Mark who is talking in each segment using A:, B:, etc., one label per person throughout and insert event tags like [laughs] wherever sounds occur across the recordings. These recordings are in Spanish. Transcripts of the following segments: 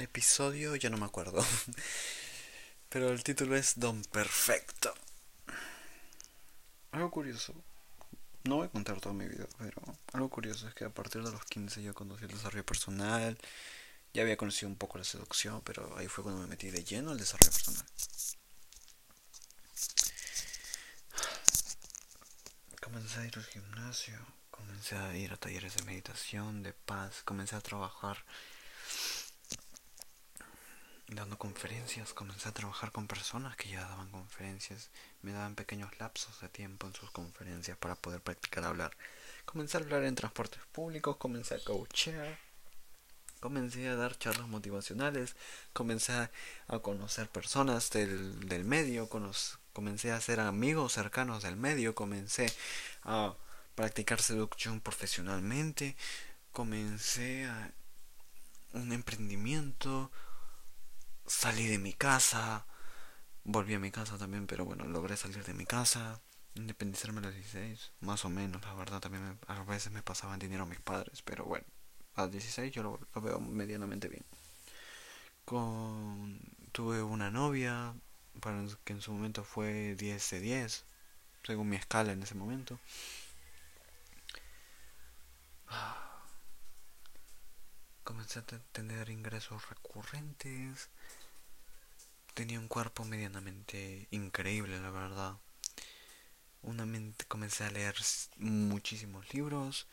A: episodio, ya no me acuerdo. [laughs] Pero el título es Don Perfecto. Algo curioso. No voy a contar todo mi vida, pero algo curioso es que a partir de los 15 yo conocí el desarrollo personal. Ya había conocido un poco la seducción, pero ahí fue cuando me metí de lleno al desarrollo personal. Comencé a ir al gimnasio, comencé a ir a talleres de meditación, de paz, comencé a trabajar dando conferencias, comencé a trabajar con personas que ya daban conferencias, me daban pequeños lapsos de tiempo en sus conferencias para poder practicar hablar. Comencé a hablar en transportes públicos, comencé a coachear, comencé a dar charlas motivacionales, comencé a conocer personas del, del medio, comencé a hacer amigos cercanos del medio, comencé a practicar seducción profesionalmente, comencé a un emprendimiento, salí de mi casa, volví a mi casa también, pero bueno, logré salir de mi casa, independizarme a los 16, más o menos, la verdad también a veces me pasaban dinero a mis padres, pero bueno, a los 16 yo lo, veo medianamente bien. Con, tuve una novia, que en su momento fue 10 de 10, según mi escala en ese momento. Comencé a tener ingresos recurrentes tenía un cuerpo medianamente increíble, la verdad. Una mente, comencé a leer muchísimos libros,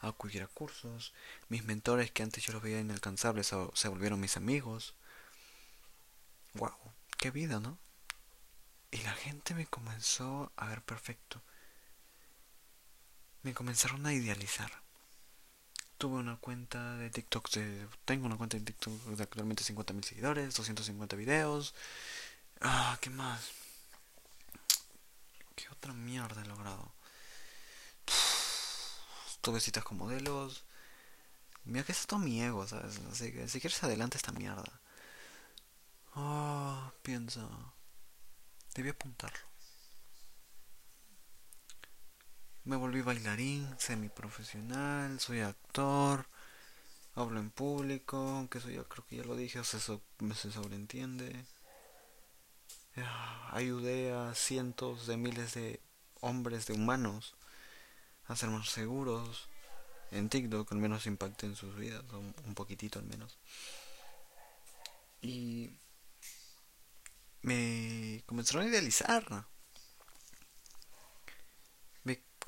A: a acudir a cursos. Mis mentores que antes yo los veía inalcanzables se volvieron mis amigos. Wow, qué vida, ¿no? Y la gente me comenzó a ver perfecto. Me comenzaron a idealizar tuve una cuenta de TikTok de, tengo una cuenta de TikTok de actualmente 50.000 seguidores, 250 videos. Ah, ¿qué más? ¿Qué otra mierda he logrado? tuve citas con modelos. Mira que es todo mi ego, ¿sabes? Así que si quieres adelante esta mierda. Ah, piensa. Debí apuntarlo. Me volví bailarín, semiprofesional, soy actor, hablo en público, aunque eso ya creo que ya lo dije, o se, se sobreentiende. Ayudé a cientos de miles de hombres, de humanos, a ser más seguros en TikTok, al menos impacte en sus vidas, un poquitito al menos. Y me comenzaron a idealizar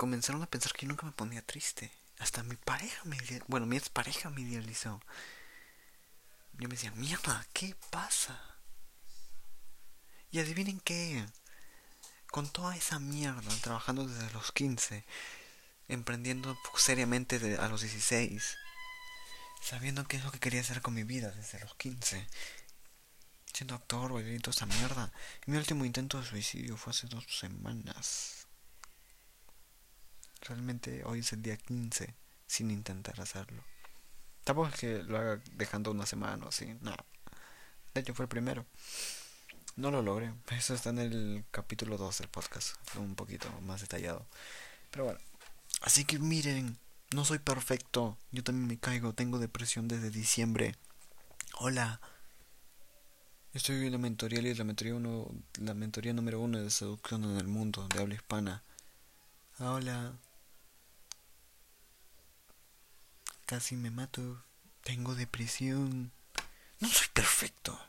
A: comenzaron a pensar que yo nunca me ponía triste. Hasta mi pareja me bueno, mi ex pareja me idealizó. Yo me decía, mierda, ¿qué pasa? Y adivinen qué. Con toda esa mierda, trabajando desde los 15, emprendiendo seriamente a los 16, sabiendo qué es lo que quería hacer con mi vida desde los 15, siendo actor, y toda esa mierda. mi último intento de suicidio fue hace dos semanas. Realmente hoy es el día 15 sin intentar hacerlo. Tampoco es que lo haga dejando una semana o así, no. De hecho fue el primero. No lo logré. Eso está en el capítulo 2 del podcast. Un poquito más detallado. Pero bueno. Así que miren. No soy perfecto. Yo también me caigo. Tengo depresión desde diciembre. Hola. Estoy en la mentoría y la mentoría, uno, la mentoría número uno de seducción en el mundo de habla hispana. Hola. Casi me mato. Tengo depresión. No soy perfecto.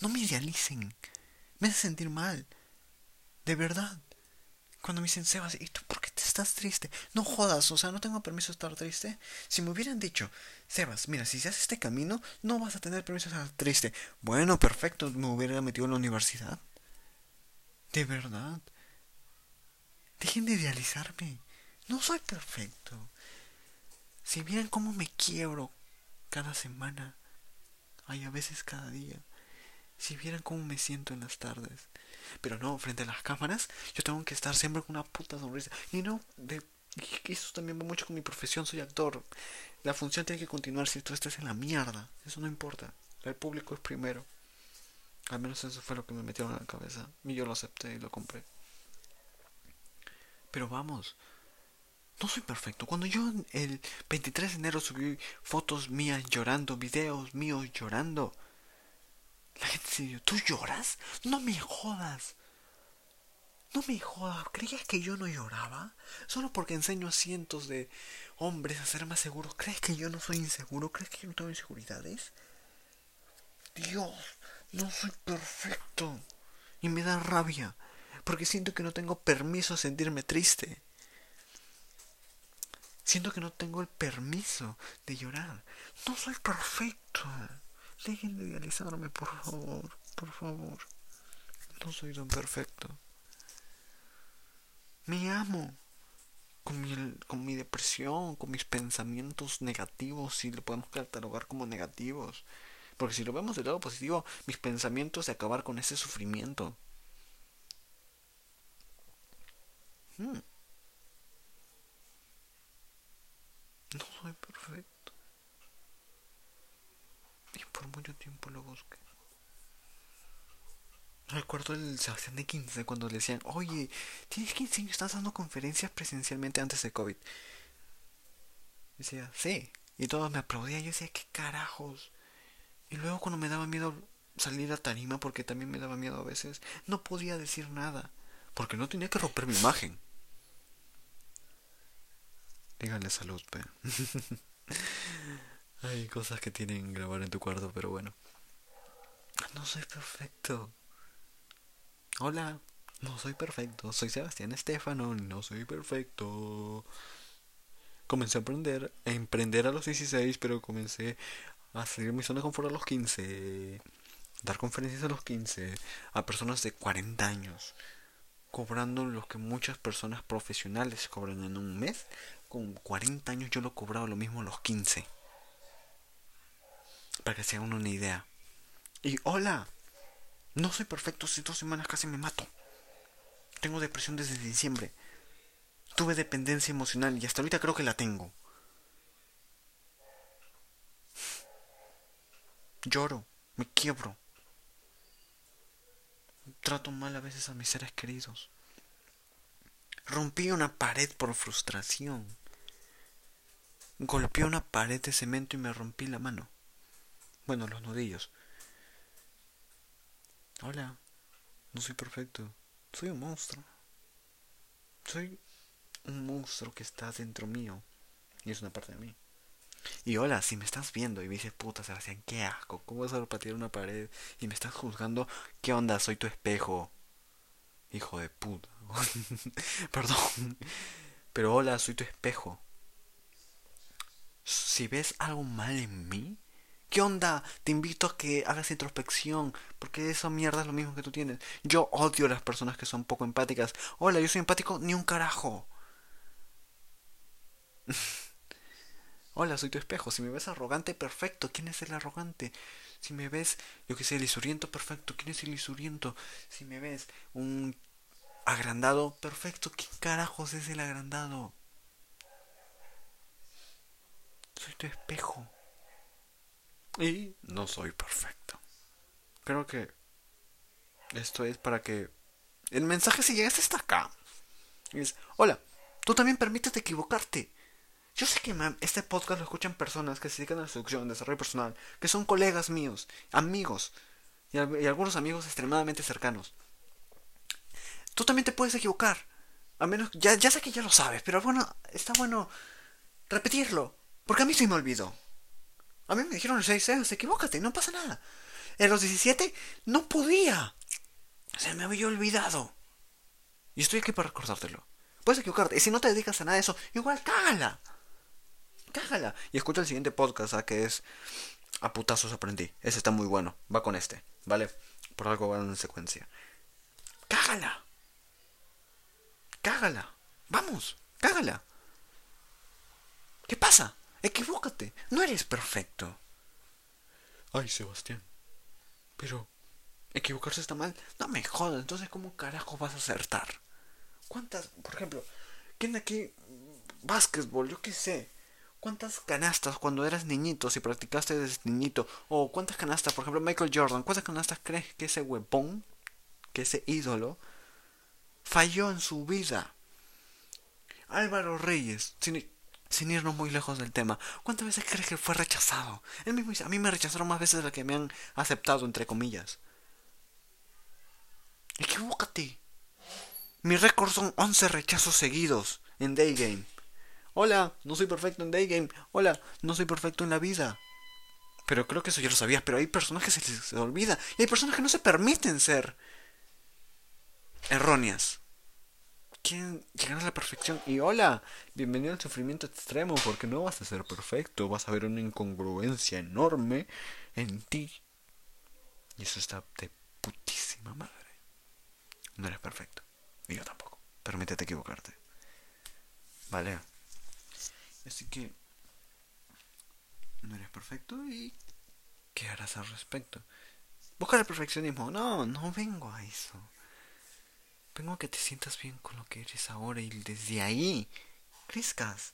A: No me idealicen. Me hace sentir mal. De verdad. Cuando me dicen, Sebas, ¿y tú por qué te estás triste? No jodas, o sea, no tengo permiso de estar triste. Si me hubieran dicho, Sebas, mira, si se hace este camino, no vas a tener permiso de estar triste. Bueno, perfecto, me hubiera metido en la universidad. De verdad. Dejen de idealizarme. No soy perfecto. Si vieran cómo me quiebro cada semana, hay a veces cada día. Si vieran cómo me siento en las tardes. Pero no, frente a las cámaras, yo tengo que estar siempre con una puta sonrisa. Y no, de, eso también va mucho con mi profesión, soy actor. La función tiene que continuar si tú estás en la mierda. Eso no importa. El público es primero. Al menos eso fue lo que me metieron en la cabeza. Y yo lo acepté y lo compré. Pero vamos, no soy perfecto. Cuando yo el 23 de enero subí fotos mías llorando, videos míos llorando, La gente se dio, ¿tú lloras? No me jodas. No me jodas, ¿creías que yo no lloraba? Solo porque enseño a cientos de hombres a ser más seguros. ¿Crees que yo no soy inseguro? ¿Crees que yo no tengo inseguridades? Dios, no soy perfecto. Y me da rabia, porque siento que no tengo permiso a sentirme triste. Siento que no tengo el permiso de llorar. No soy perfecto. Dejen de idealizarme, por favor, por favor. No soy tan perfecto. Me amo. Con mi, con mi depresión, con mis pensamientos negativos, si lo podemos catalogar como negativos. Porque si lo vemos del lado positivo, mis pensamientos de acabar con ese sufrimiento. Hmm. No soy perfecto. Y por mucho tiempo lo busqué. Recuerdo el Sebastián de 15 cuando le decían, oye, tienes 15 años, estás dando conferencias presencialmente antes de COVID. Decía, sí. Y todos me aplaudían. Yo decía, ¿qué carajos? Y luego cuando me daba miedo salir a tarima, porque también me daba miedo a veces, no podía decir nada. Porque no tenía que romper mi imagen. Díganle salud, pe. [laughs] Hay cosas que tienen grabar en tu cuarto, pero bueno. No soy perfecto. Hola, no soy perfecto. Soy Sebastián Estefano, no soy perfecto. Comencé a aprender, a emprender a los 16, pero comencé a salir mi zona de confort a los 15. Dar conferencias a los 15 a personas de 40 años. Cobrando lo que muchas personas profesionales cobran en un mes. Con 40 años yo lo cobraba lo mismo a los 15. Para que se hagan una idea. Y hola, no soy perfecto, hace dos semanas casi me mato. Tengo depresión desde diciembre. Tuve dependencia emocional y hasta ahorita creo que la tengo. Lloro, me quiebro. Trato mal a veces a mis seres queridos. Rompí una pared por frustración. Golpeé una pared de cemento y me rompí la mano. Bueno, los nudillos. Hola, no soy perfecto. Soy un monstruo. Soy un monstruo que está dentro mío. Y es una parte de mí. Y hola, si me estás viendo y me dices, puta Sebastián, qué asco, ¿cómo vas a patear una pared? Y me estás juzgando, ¿qué onda? Soy tu espejo. Hijo de puta. [laughs] Perdón. Pero hola, soy tu espejo. Si ves algo mal en mí, ¿Qué onda? Te invito a que hagas introspección, porque esa mierda es lo mismo que tú tienes. Yo odio a las personas que son poco empáticas. Hola, yo soy empático, ni un carajo. [laughs] Hola, soy tu espejo. Si me ves arrogante, perfecto. ¿Quién es el arrogante? Si me ves, yo que sé, lisuriento, perfecto. ¿Quién es el lisuriento? Si me ves un agrandado, perfecto. ¿Quién carajos es el agrandado? Soy tu espejo. Y no soy perfecto. Creo que esto es para que el mensaje si llegaste hasta acá es, hola, tú también permítete equivocarte. Yo sé que este podcast lo escuchan personas que se dedican a la seducción, desarrollo personal, que son colegas míos, amigos y, algunos amigos extremadamente cercanos. Tú también te puedes equivocar. A menos, ya, ya sé que ya lo sabes, pero bueno, está bueno repetirlo. Porque a mí se me olvidó. A mí me dijeron a los 6 años, equivócate, no pasa nada. En los 17 no podía. Se me había olvidado. Y estoy aquí para recordártelo. Puedes equivocarte. Y si no te dedicas a nada de eso, igual cágala. Cágala. Y escucha el siguiente podcast, ¿ah? que es A putazos aprendí. Ese está muy bueno. Va con este, ¿vale? Por algo va en secuencia. Cágala. Cágala. Vamos, cágala. ¿Qué pasa? Equivócate, no eres perfecto. Ay, Sebastián. Pero, ¿equivocarse está mal? No me jodas, entonces ¿cómo carajo vas a acertar? ¿Cuántas, por ejemplo, quién aquí básquetbol, yo qué sé? ¿Cuántas canastas cuando eras niñito, si practicaste desde niñito? O cuántas canastas, por ejemplo, Michael Jordan, ¿cuántas canastas crees que ese huepón, que ese ídolo, falló en su vida? Álvaro Reyes, sin irnos muy lejos del tema, ¿cuántas veces crees que fue rechazado? Él mismo a mí me rechazaron más veces de las que me han aceptado, entre comillas. Equivócate. Mi récord son 11 rechazos seguidos en Daygame. Hola, no soy perfecto en Daygame. Hola, no soy perfecto en la vida. Pero creo que eso ya lo sabías, pero hay personas que se les olvida. Y hay personas que no se permiten ser erróneas quieren llegar a la perfección. Y hola, bienvenido al sufrimiento extremo, porque no vas a ser perfecto, vas a ver una incongruencia enorme en ti. Y eso está de putísima madre. No eres perfecto. Y yo tampoco. Permítete equivocarte. Vale. Así que... No eres perfecto y... ¿Qué harás al respecto? Busca el perfeccionismo. No, no vengo a eso. Vengo a que te sientas bien con lo que eres ahora y desde ahí crezcas.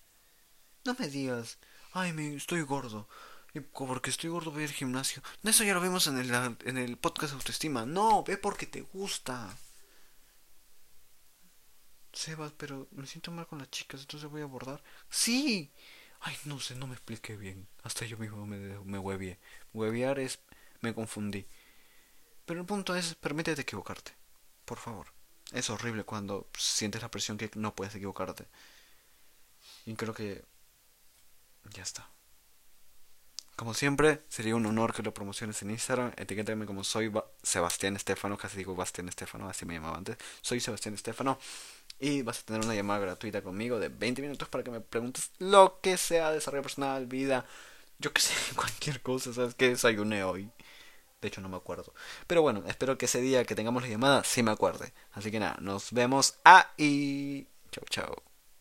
A: No me digas, ay, me estoy gordo. Y porque estoy gordo voy al gimnasio. No, eso ya lo vimos en el, en el podcast autoestima. No, ve porque te gusta. Sebas, pero me siento mal con las chicas, entonces voy a abordar. Sí. Ay, no sé, no me expliqué bien. Hasta yo mismo me, me huevié. Hueviar es... me confundí. Pero el punto es, permítete equivocarte. Por favor. Es horrible cuando sientes la presión que no puedes equivocarte. Y creo que ya está. Como siempre, sería un honor que lo promociones en Instagram. Etiquétame como soy Sebastián Estefano, casi digo Bastián Estefano, así me llamaba antes. Soy Sebastián Estefano. Y vas a tener una llamada gratuita conmigo de 20 minutos para que me preguntes lo que sea, desarrollo personal, vida, yo que sé, [laughs] cualquier cosa, ¿sabes qué desayuné hoy? De hecho, no me acuerdo. Pero bueno, espero que ese día que tengamos la llamada sí me acuerde. Así que nada, nos vemos ahí. Chau, chau.